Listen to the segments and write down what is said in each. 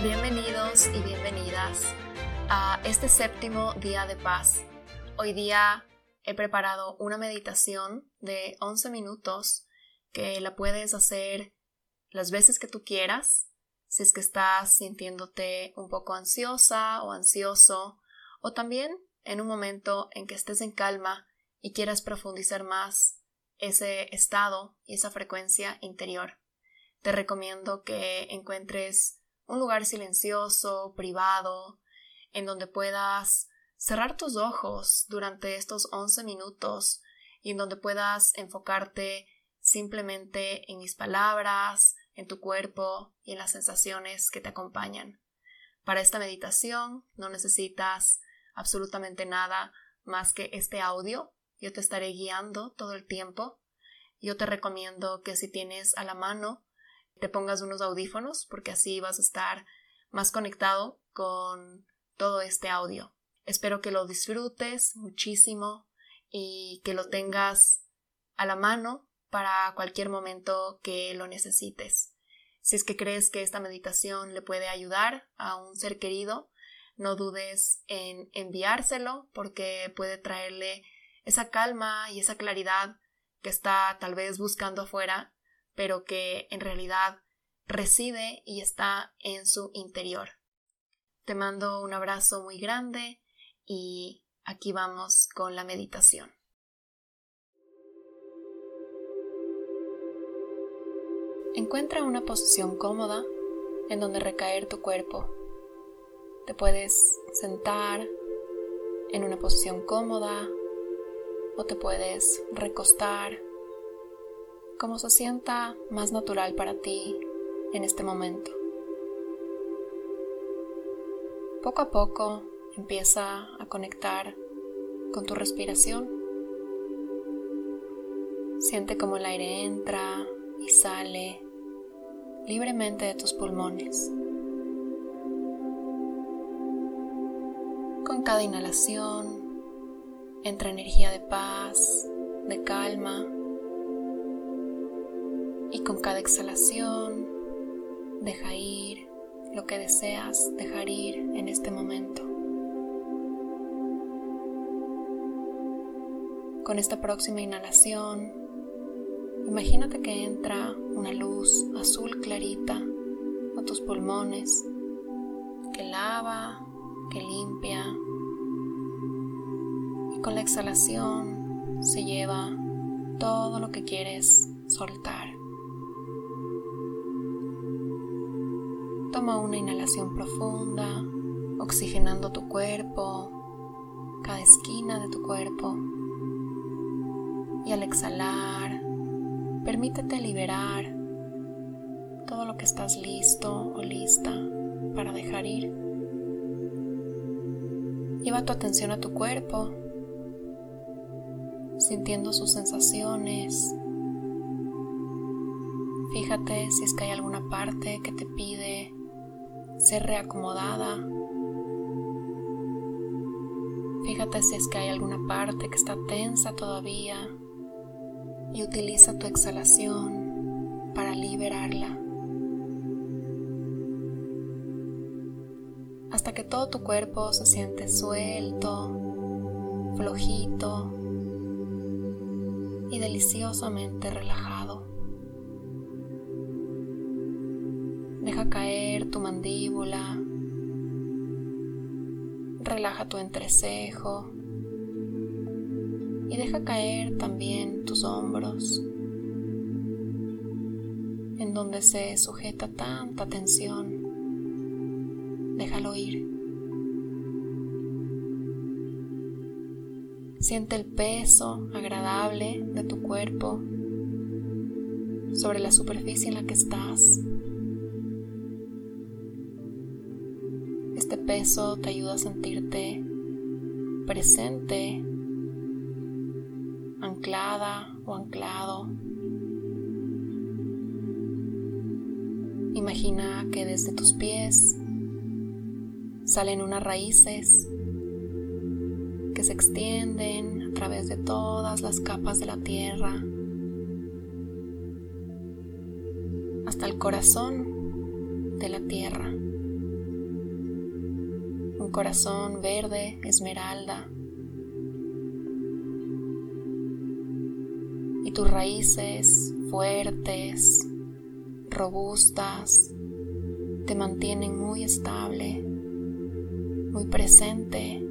Bienvenidos y bienvenidas a este séptimo día de paz. Hoy día he preparado una meditación de 11 minutos que la puedes hacer las veces que tú quieras, si es que estás sintiéndote un poco ansiosa o ansioso, o también en un momento en que estés en calma y quieras profundizar más ese estado y esa frecuencia interior. Te recomiendo que encuentres un lugar silencioso, privado, en donde puedas cerrar tus ojos durante estos 11 minutos y en donde puedas enfocarte simplemente en mis palabras, en tu cuerpo y en las sensaciones que te acompañan. Para esta meditación no necesitas absolutamente nada más que este audio. Yo te estaré guiando todo el tiempo. Yo te recomiendo que si tienes a la mano te pongas unos audífonos porque así vas a estar más conectado con todo este audio. Espero que lo disfrutes muchísimo y que lo tengas a la mano para cualquier momento que lo necesites. Si es que crees que esta meditación le puede ayudar a un ser querido, no dudes en enviárselo porque puede traerle esa calma y esa claridad que está tal vez buscando afuera pero que en realidad reside y está en su interior. Te mando un abrazo muy grande y aquí vamos con la meditación. Encuentra una posición cómoda en donde recaer tu cuerpo. Te puedes sentar en una posición cómoda o te puedes recostar como se sienta más natural para ti en este momento. Poco a poco empieza a conectar con tu respiración. Siente como el aire entra y sale libremente de tus pulmones. Con cada inhalación entra energía de paz, de calma con cada exhalación deja ir lo que deseas dejar ir en este momento. Con esta próxima inhalación, imagínate que entra una luz azul clarita a tus pulmones que lava, que limpia y con la exhalación se lleva todo lo que quieres soltar. Toma una inhalación profunda, oxigenando tu cuerpo, cada esquina de tu cuerpo. Y al exhalar, permítete liberar todo lo que estás listo o lista para dejar ir. Lleva tu atención a tu cuerpo, sintiendo sus sensaciones. Fíjate si es que hay alguna parte que te pide ser reacomodada. Fíjate si es que hay alguna parte que está tensa todavía y utiliza tu exhalación para liberarla. Hasta que todo tu cuerpo se siente suelto, flojito y deliciosamente relajado. Caer tu mandíbula. Relaja tu entrecejo. Y deja caer también tus hombros, en donde se sujeta tanta tensión. Déjalo ir. Siente el peso agradable de tu cuerpo sobre la superficie en la que estás. Peso te ayuda a sentirte presente, anclada o anclado. Imagina que desde tus pies salen unas raíces que se extienden a través de todas las capas de la tierra hasta el corazón de la tierra corazón verde, esmeralda. Y tus raíces fuertes, robustas, te mantienen muy estable, muy presente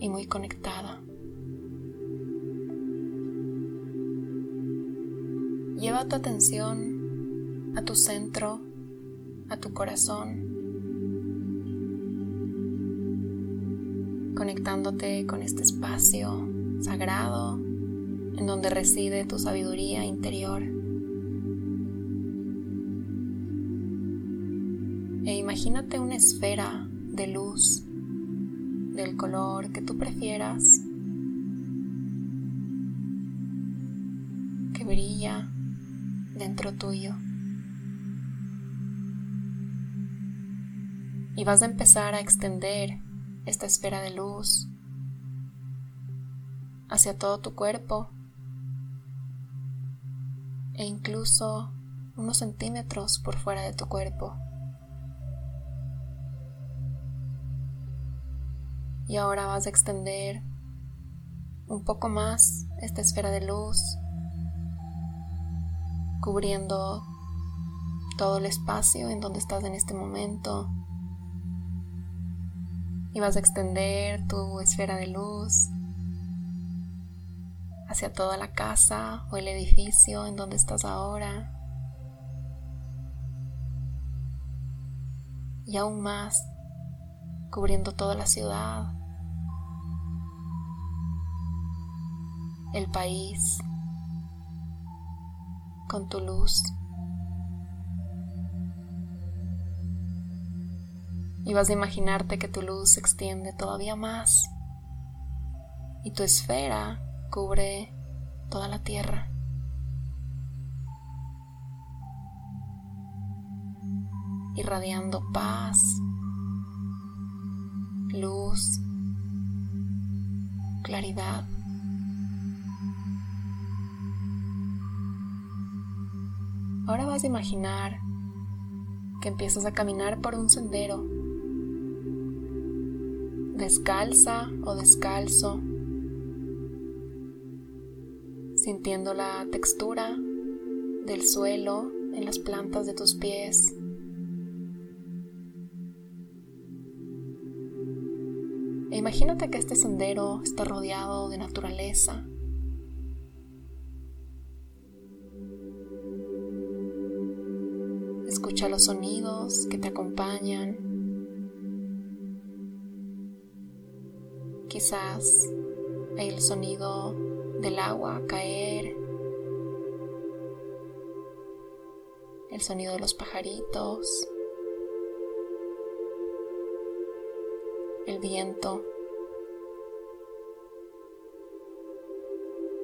y muy conectada. Lleva tu atención a tu centro, a tu corazón, conectándote con este espacio sagrado en donde reside tu sabiduría interior. E imagínate una esfera de luz del color que tú prefieras que brilla dentro tuyo. Y vas a empezar a extender esta esfera de luz hacia todo tu cuerpo e incluso unos centímetros por fuera de tu cuerpo. Y ahora vas a extender un poco más esta esfera de luz, cubriendo todo el espacio en donde estás en este momento. Y vas a extender tu esfera de luz hacia toda la casa o el edificio en donde estás ahora. Y aún más, cubriendo toda la ciudad, el país, con tu luz. Y vas a imaginarte que tu luz se extiende todavía más y tu esfera cubre toda la tierra. Irradiando paz, luz, claridad. Ahora vas a imaginar que empiezas a caminar por un sendero, descalza o descalzo, sintiendo la textura del suelo en las plantas de tus pies. E imagínate que este sendero está rodeado de naturaleza. Escucha los sonidos que te acompañan. Quizás el sonido del agua caer, el sonido de los pajaritos, el viento.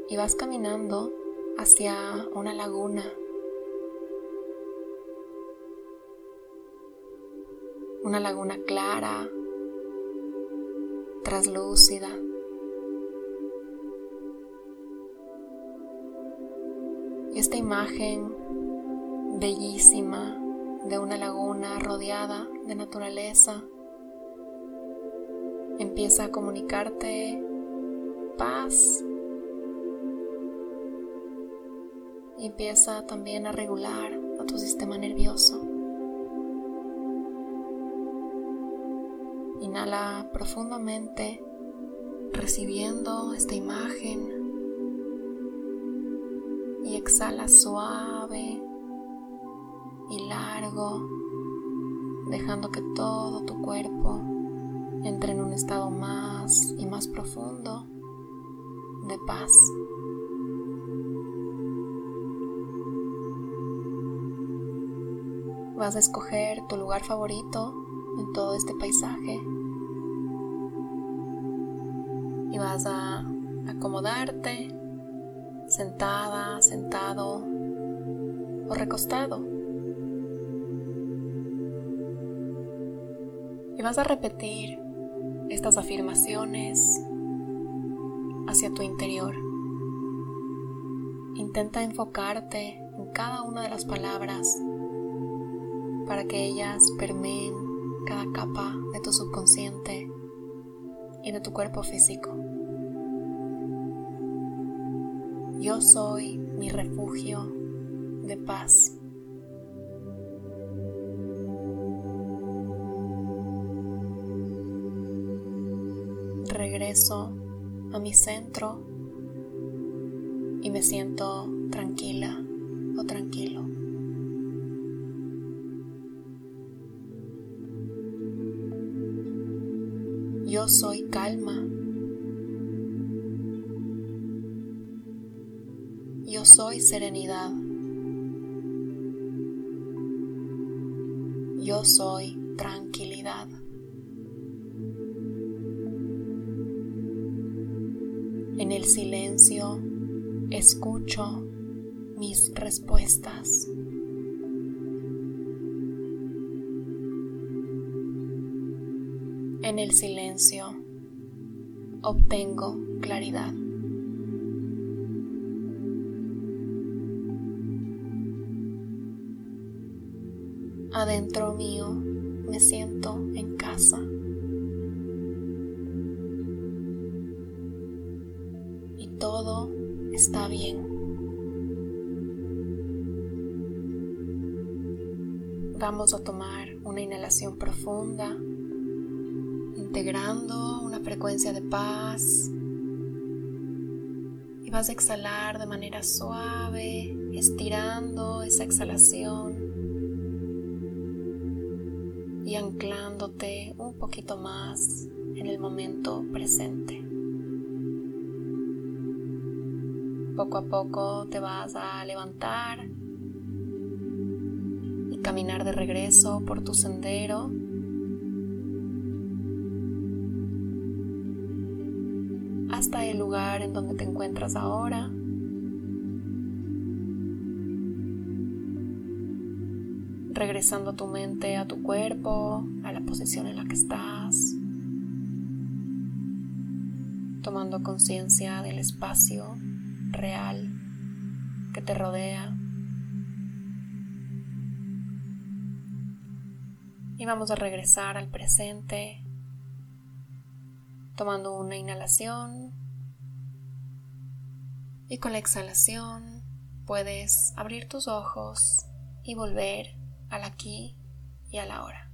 Y vas caminando hacia una laguna. Una laguna clara, traslúcida. esta imagen bellísima de una laguna rodeada de naturaleza empieza a comunicarte paz empieza también a regular a tu sistema nervioso. Inhala profundamente recibiendo esta imagen y exhala suave y largo, dejando que todo tu cuerpo entre en un estado más y más profundo de paz. Vas a escoger tu lugar favorito en todo este paisaje sentada, sentado o recostado. Y vas a repetir estas afirmaciones hacia tu interior. Intenta enfocarte en cada una de las palabras para que ellas permeen cada capa de tu subconsciente y de tu cuerpo físico. Yo soy mi refugio de paz. Regreso a mi centro y me siento tranquila o tranquilo. Yo soy calma. Soy serenidad. Yo soy tranquilidad. En el silencio escucho mis respuestas. En el silencio obtengo claridad. Adentro mío me siento en casa. Y todo está bien. Vamos a tomar una inhalación profunda integrando una frecuencia de paz y vas a exhalar de manera suave, estirando esa exhalación anclándote un poquito más en el momento presente. Poco a poco te vas a levantar y caminar de regreso por tu sendero hasta el lugar en donde te encuentras ahora. Regresando tu mente a tu cuerpo, a la posición en la que estás. Tomando conciencia del espacio real que te rodea. Y vamos a regresar al presente tomando una inhalación y con la exhalación puedes abrir tus ojos y volver al aquí y a la hora.